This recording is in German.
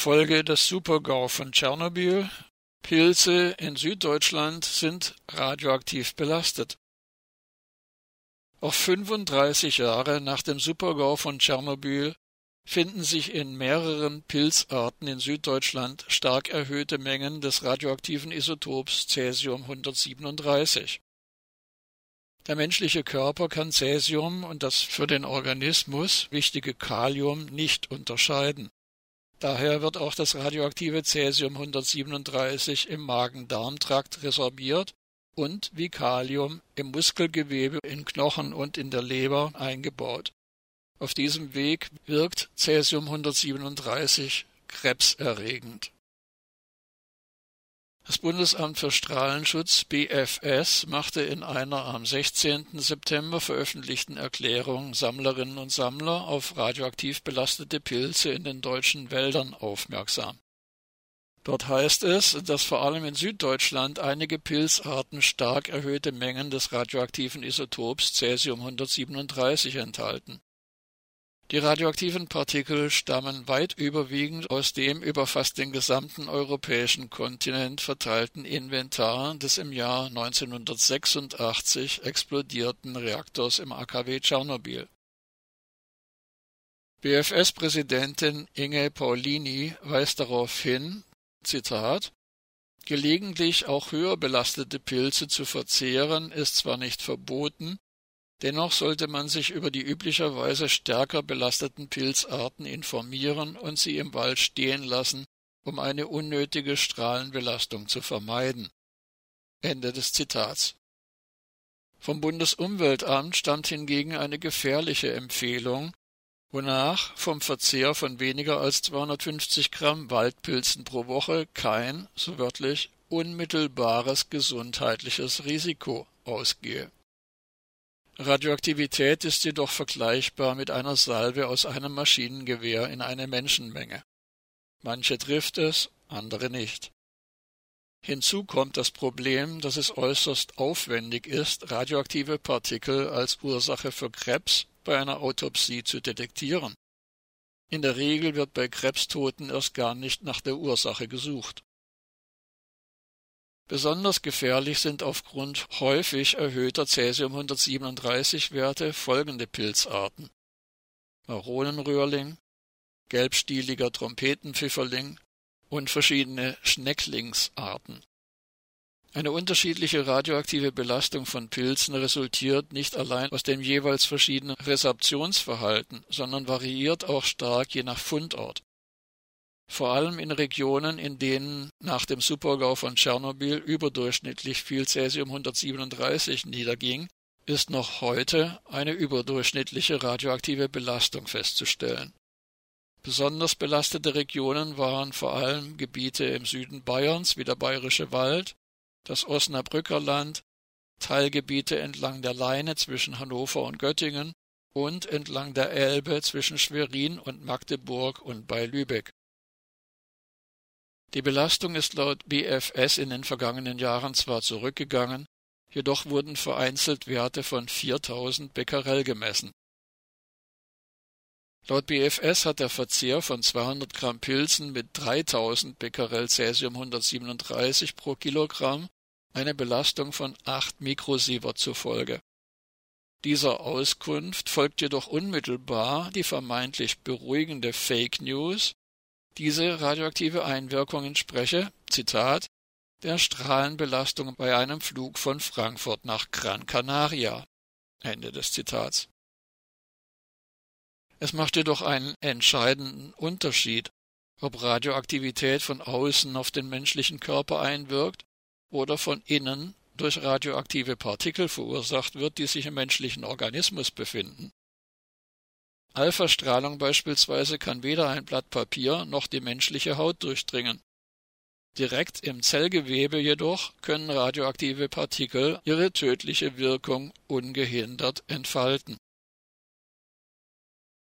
Folge des Supergau von Tschernobyl. Pilze in Süddeutschland sind radioaktiv belastet. Auch 35 Jahre nach dem Supergau von Tschernobyl finden sich in mehreren Pilzarten in Süddeutschland stark erhöhte Mengen des radioaktiven Isotops Cäsium 137. Der menschliche Körper kann Cäsium und das für den Organismus wichtige Kalium nicht unterscheiden. Daher wird auch das radioaktive Cäsium 137 im Magen-Darm-Trakt resorbiert und wie Kalium im Muskelgewebe, in Knochen und in der Leber eingebaut. Auf diesem Weg wirkt Cäsium 137 krebserregend. Das Bundesamt für Strahlenschutz BfS machte in einer am 16. September veröffentlichten Erklärung Sammlerinnen und Sammler auf radioaktiv belastete Pilze in den deutschen Wäldern aufmerksam. Dort heißt es, dass vor allem in Süddeutschland einige Pilzarten stark erhöhte Mengen des radioaktiven Isotops Cäsium 137 enthalten. Die radioaktiven Partikel stammen weit überwiegend aus dem über fast den gesamten europäischen Kontinent verteilten Inventar des im Jahr 1986 explodierten Reaktors im AKW Tschernobyl. BfS-Präsidentin Inge Paulini weist darauf hin, Zitat, Gelegentlich auch höher belastete Pilze zu verzehren ist zwar nicht verboten, Dennoch sollte man sich über die üblicherweise stärker belasteten Pilzarten informieren und sie im Wald stehen lassen, um eine unnötige Strahlenbelastung zu vermeiden. Ende des Zitats. Vom Bundesumweltamt stammt hingegen eine gefährliche Empfehlung, wonach vom Verzehr von weniger als 250 Gramm Waldpilzen pro Woche kein, so wörtlich, unmittelbares gesundheitliches Risiko ausgehe. Radioaktivität ist jedoch vergleichbar mit einer Salve aus einem Maschinengewehr in eine Menschenmenge. Manche trifft es, andere nicht. Hinzu kommt das Problem, dass es äußerst aufwendig ist, radioaktive Partikel als Ursache für Krebs bei einer Autopsie zu detektieren. In der Regel wird bei Krebstoten erst gar nicht nach der Ursache gesucht. Besonders gefährlich sind aufgrund häufig erhöhter Cäsium-137-Werte folgende Pilzarten: Maronenröhrling, gelbstieliger Trompetenpfifferling und verschiedene Schnecklingsarten. Eine unterschiedliche radioaktive Belastung von Pilzen resultiert nicht allein aus dem jeweils verschiedenen Resorptionsverhalten, sondern variiert auch stark je nach Fundort vor allem in Regionen, in denen nach dem Supergau von Tschernobyl überdurchschnittlich viel Cäsium 137 niederging, ist noch heute eine überdurchschnittliche radioaktive Belastung festzustellen. Besonders belastete Regionen waren vor allem Gebiete im Süden Bayerns wie der Bayerische Wald, das Osnabrücker Land, Teilgebiete entlang der Leine zwischen Hannover und Göttingen und entlang der Elbe zwischen Schwerin und Magdeburg und bei Lübeck. Die Belastung ist laut BfS in den vergangenen Jahren zwar zurückgegangen, jedoch wurden vereinzelt Werte von 4000 Becquerel gemessen. Laut BfS hat der Verzehr von 200 Gramm Pilzen mit 3000 Becquerel Cäsium 137 pro Kilogramm eine Belastung von 8 Mikrosievert zur Folge. Dieser Auskunft folgt jedoch unmittelbar die vermeintlich beruhigende Fake News, diese radioaktive Einwirkung entspreche, Zitat, der Strahlenbelastung bei einem Flug von Frankfurt nach Gran Canaria. Ende des Zitats. Es macht jedoch einen entscheidenden Unterschied, ob Radioaktivität von außen auf den menschlichen Körper einwirkt oder von innen durch radioaktive Partikel verursacht wird, die sich im menschlichen Organismus befinden. Alphastrahlung beispielsweise kann weder ein Blatt Papier noch die menschliche Haut durchdringen. Direkt im Zellgewebe jedoch können radioaktive Partikel ihre tödliche Wirkung ungehindert entfalten